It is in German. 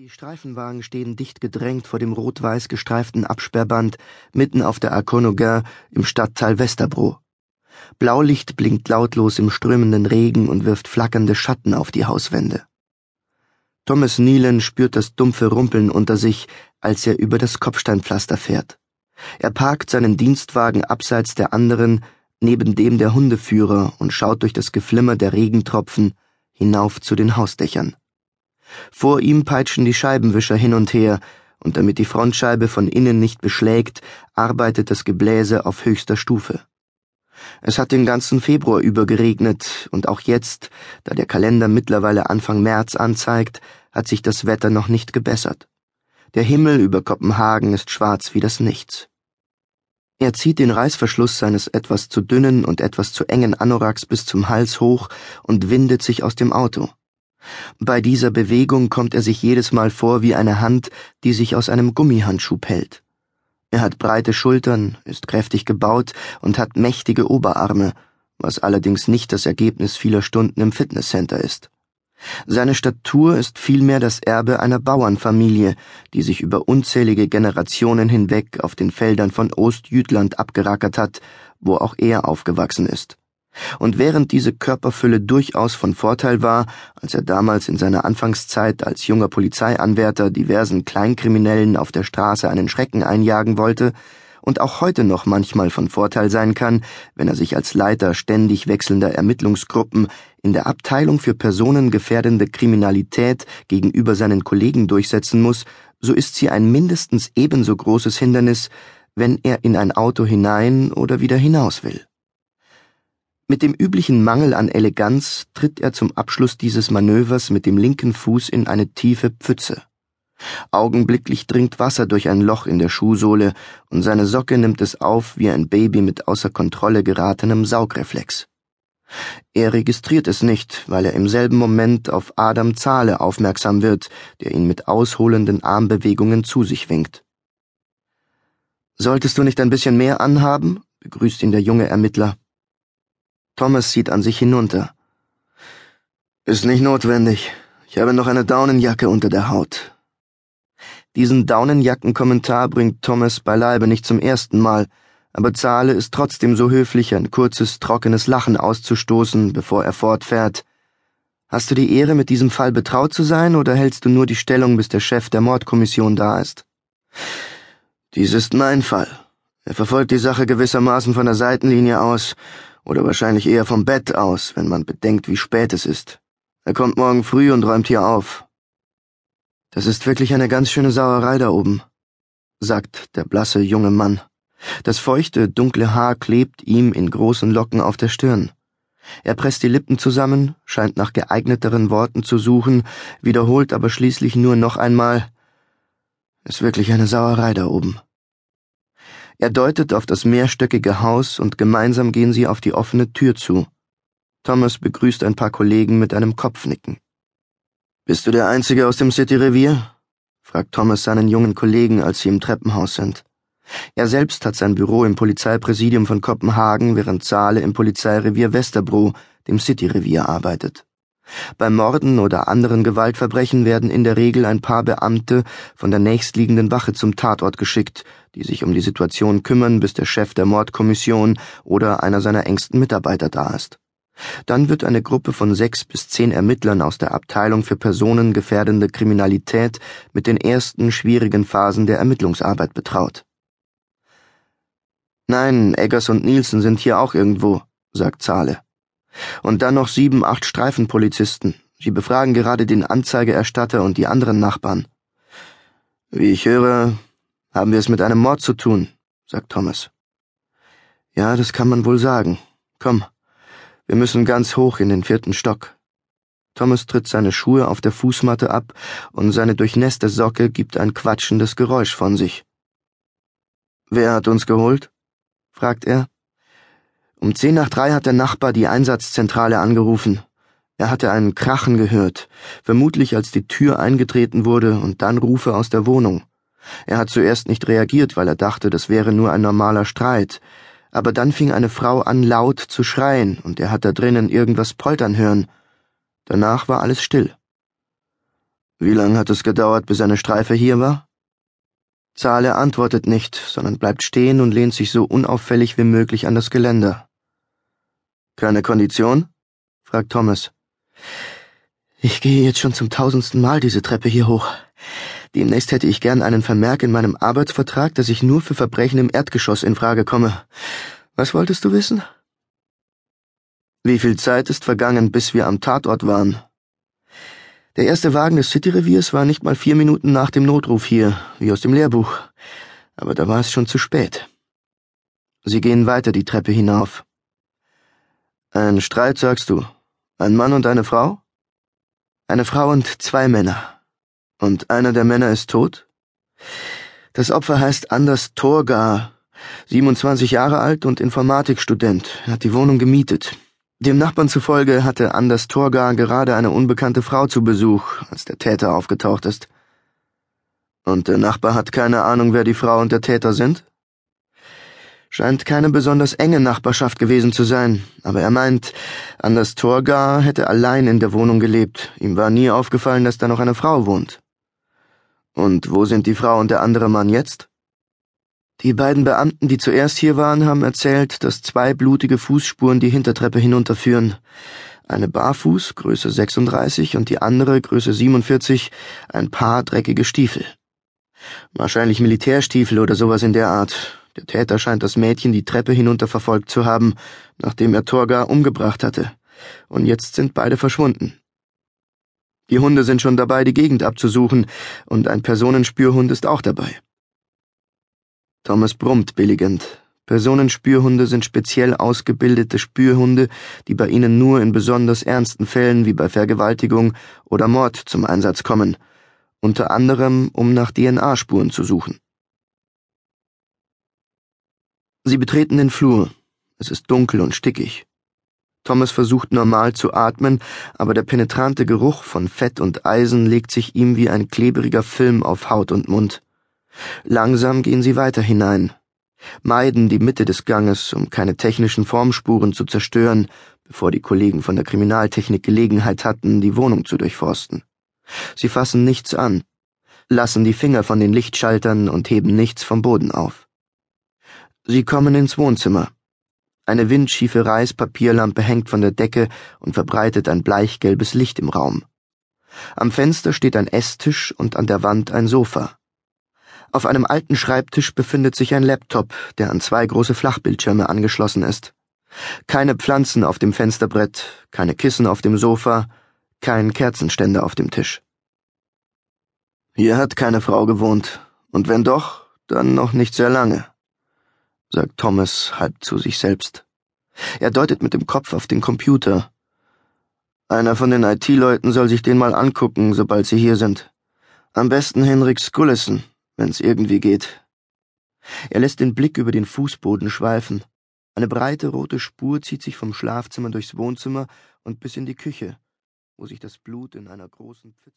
Die Streifenwagen stehen dicht gedrängt vor dem rot-weiß gestreiften Absperrband mitten auf der Arconoga im Stadtteil Westerbro. Blaulicht blinkt lautlos im strömenden Regen und wirft flackernde Schatten auf die Hauswände. Thomas Nealon spürt das dumpfe Rumpeln unter sich, als er über das Kopfsteinpflaster fährt. Er parkt seinen Dienstwagen abseits der anderen, neben dem der Hundeführer und schaut durch das Geflimmer der Regentropfen hinauf zu den Hausdächern. Vor ihm peitschen die Scheibenwischer hin und her, und damit die Frontscheibe von innen nicht beschlägt, arbeitet das Gebläse auf höchster Stufe. Es hat den ganzen Februar über geregnet, und auch jetzt, da der Kalender mittlerweile Anfang März anzeigt, hat sich das Wetter noch nicht gebessert. Der Himmel über Kopenhagen ist schwarz wie das Nichts. Er zieht den Reißverschluss seines etwas zu dünnen und etwas zu engen Anoraks bis zum Hals hoch und windet sich aus dem Auto. Bei dieser Bewegung kommt er sich jedes Mal vor wie eine Hand, die sich aus einem Gummihandschuh pellt. Er hat breite Schultern, ist kräftig gebaut und hat mächtige Oberarme, was allerdings nicht das Ergebnis vieler Stunden im Fitnesscenter ist. Seine Statur ist vielmehr das Erbe einer Bauernfamilie, die sich über unzählige Generationen hinweg auf den Feldern von Ostjütland abgerackert hat, wo auch er aufgewachsen ist. Und während diese Körperfülle durchaus von Vorteil war, als er damals in seiner Anfangszeit als junger Polizeianwärter diversen Kleinkriminellen auf der Straße einen Schrecken einjagen wollte, und auch heute noch manchmal von Vorteil sein kann, wenn er sich als Leiter ständig wechselnder Ermittlungsgruppen in der Abteilung für personengefährdende Kriminalität gegenüber seinen Kollegen durchsetzen muss, so ist sie ein mindestens ebenso großes Hindernis, wenn er in ein Auto hinein oder wieder hinaus will. Mit dem üblichen Mangel an Eleganz tritt er zum Abschluss dieses Manövers mit dem linken Fuß in eine tiefe Pfütze. Augenblicklich dringt Wasser durch ein Loch in der Schuhsohle und seine Socke nimmt es auf wie ein Baby mit außer Kontrolle geratenem Saugreflex. Er registriert es nicht, weil er im selben Moment auf Adam Zahle aufmerksam wird, der ihn mit ausholenden Armbewegungen zu sich winkt. Solltest du nicht ein bisschen mehr anhaben? begrüßt ihn der junge Ermittler. Thomas sieht an sich hinunter. Ist nicht notwendig. Ich habe noch eine Daunenjacke unter der Haut. Diesen Daunenjackenkommentar bringt Thomas beileibe nicht zum ersten Mal, aber Zahle ist trotzdem so höflich, ein kurzes, trockenes Lachen auszustoßen, bevor er fortfährt. Hast du die Ehre, mit diesem Fall betraut zu sein, oder hältst du nur die Stellung, bis der Chef der Mordkommission da ist? Dies ist mein Fall. Er verfolgt die Sache gewissermaßen von der Seitenlinie aus oder wahrscheinlich eher vom Bett aus, wenn man bedenkt, wie spät es ist. Er kommt morgen früh und räumt hier auf. Das ist wirklich eine ganz schöne Sauerei da oben, sagt der blasse junge Mann. Das feuchte, dunkle Haar klebt ihm in großen Locken auf der Stirn. Er presst die Lippen zusammen, scheint nach geeigneteren Worten zu suchen, wiederholt aber schließlich nur noch einmal Ist wirklich eine Sauerei da oben. Er deutet auf das mehrstöckige Haus und gemeinsam gehen sie auf die offene Tür zu. Thomas begrüßt ein paar Kollegen mit einem Kopfnicken. Bist du der Einzige aus dem City-Revier? fragt Thomas seinen jungen Kollegen, als sie im Treppenhaus sind. Er selbst hat sein Büro im Polizeipräsidium von Kopenhagen, während Zahle im Polizeirevier Westerbro, dem City-Revier, arbeitet. Bei Morden oder anderen Gewaltverbrechen werden in der Regel ein paar Beamte von der nächstliegenden Wache zum Tatort geschickt, die sich um die Situation kümmern, bis der Chef der Mordkommission oder einer seiner engsten Mitarbeiter da ist. Dann wird eine Gruppe von sechs bis zehn Ermittlern aus der Abteilung für personengefährdende Kriminalität mit den ersten schwierigen Phasen der Ermittlungsarbeit betraut. Nein, Eggers und Nielsen sind hier auch irgendwo, sagt Zahle. Und dann noch sieben, acht Streifenpolizisten. Sie befragen gerade den Anzeigeerstatter und die anderen Nachbarn. Wie ich höre, haben wir es mit einem Mord zu tun, sagt Thomas. Ja, das kann man wohl sagen. Komm, wir müssen ganz hoch in den vierten Stock. Thomas tritt seine Schuhe auf der Fußmatte ab und seine durchnässte Socke gibt ein quatschendes Geräusch von sich. Wer hat uns geholt? fragt er. Um zehn nach drei hat der Nachbar die Einsatzzentrale angerufen. Er hatte einen Krachen gehört, vermutlich als die Tür eingetreten wurde und dann Rufe aus der Wohnung. Er hat zuerst nicht reagiert, weil er dachte, das wäre nur ein normaler Streit, aber dann fing eine Frau an laut zu schreien und er hat da drinnen irgendwas poltern hören. Danach war alles still. Wie lange hat es gedauert, bis eine Streife hier war? Zahle antwortet nicht, sondern bleibt stehen und lehnt sich so unauffällig wie möglich an das Geländer. Keine Kondition? fragt Thomas. Ich gehe jetzt schon zum tausendsten Mal diese Treppe hier hoch. Demnächst hätte ich gern einen Vermerk in meinem Arbeitsvertrag, dass ich nur für Verbrechen im Erdgeschoss in Frage komme. Was wolltest du wissen? Wie viel Zeit ist vergangen, bis wir am Tatort waren? Der erste Wagen des City-Reviers war nicht mal vier Minuten nach dem Notruf hier, wie aus dem Lehrbuch. Aber da war es schon zu spät. Sie gehen weiter die Treppe hinauf. Ein Streit, sagst du? Ein Mann und eine Frau? Eine Frau und zwei Männer. Und einer der Männer ist tot? Das Opfer heißt Anders Torgar, 27 Jahre alt und Informatikstudent. Er hat die Wohnung gemietet. Dem Nachbarn zufolge hatte Anders Torgar gerade eine unbekannte Frau zu Besuch, als der Täter aufgetaucht ist. Und der Nachbar hat keine Ahnung, wer die Frau und der Täter sind? Scheint keine besonders enge Nachbarschaft gewesen zu sein, aber er meint, Anders Torgar hätte allein in der Wohnung gelebt. Ihm war nie aufgefallen, dass da noch eine Frau wohnt. Und wo sind die Frau und der andere Mann jetzt? Die beiden Beamten, die zuerst hier waren, haben erzählt, dass zwei blutige Fußspuren die Hintertreppe hinunterführen. Eine barfuß, Größe 36, und die andere, Größe 47, ein paar dreckige Stiefel. Wahrscheinlich Militärstiefel oder sowas in der Art. Der Täter scheint das Mädchen die Treppe hinunter verfolgt zu haben, nachdem er Torga umgebracht hatte. Und jetzt sind beide verschwunden. Die Hunde sind schon dabei, die Gegend abzusuchen, und ein Personenspürhund ist auch dabei. Thomas brummt billigend. Personenspürhunde sind speziell ausgebildete Spürhunde, die bei ihnen nur in besonders ernsten Fällen wie bei Vergewaltigung oder Mord zum Einsatz kommen, unter anderem um nach DNA-Spuren zu suchen. Sie betreten den Flur. Es ist dunkel und stickig. Thomas versucht normal zu atmen, aber der penetrante Geruch von Fett und Eisen legt sich ihm wie ein klebriger Film auf Haut und Mund. Langsam gehen sie weiter hinein, meiden die Mitte des Ganges, um keine technischen Formspuren zu zerstören, bevor die Kollegen von der Kriminaltechnik Gelegenheit hatten, die Wohnung zu durchforsten. Sie fassen nichts an, lassen die Finger von den Lichtschaltern und heben nichts vom Boden auf. Sie kommen ins Wohnzimmer. Eine windschiefe Reispapierlampe hängt von der Decke und verbreitet ein bleichgelbes Licht im Raum. Am Fenster steht ein Esstisch und an der Wand ein Sofa. Auf einem alten Schreibtisch befindet sich ein Laptop, der an zwei große Flachbildschirme angeschlossen ist. Keine Pflanzen auf dem Fensterbrett, keine Kissen auf dem Sofa, kein Kerzenständer auf dem Tisch. Hier hat keine Frau gewohnt, und wenn doch, dann noch nicht sehr lange, sagt Thomas halb zu sich selbst. Er deutet mit dem Kopf auf den Computer. Einer von den IT-Leuten soll sich den mal angucken, sobald sie hier sind. Am besten Henrik Skullison wenn's irgendwie geht. Er lässt den Blick über den Fußboden schweifen. Eine breite rote Spur zieht sich vom Schlafzimmer durchs Wohnzimmer und bis in die Küche, wo sich das Blut in einer großen Pfütze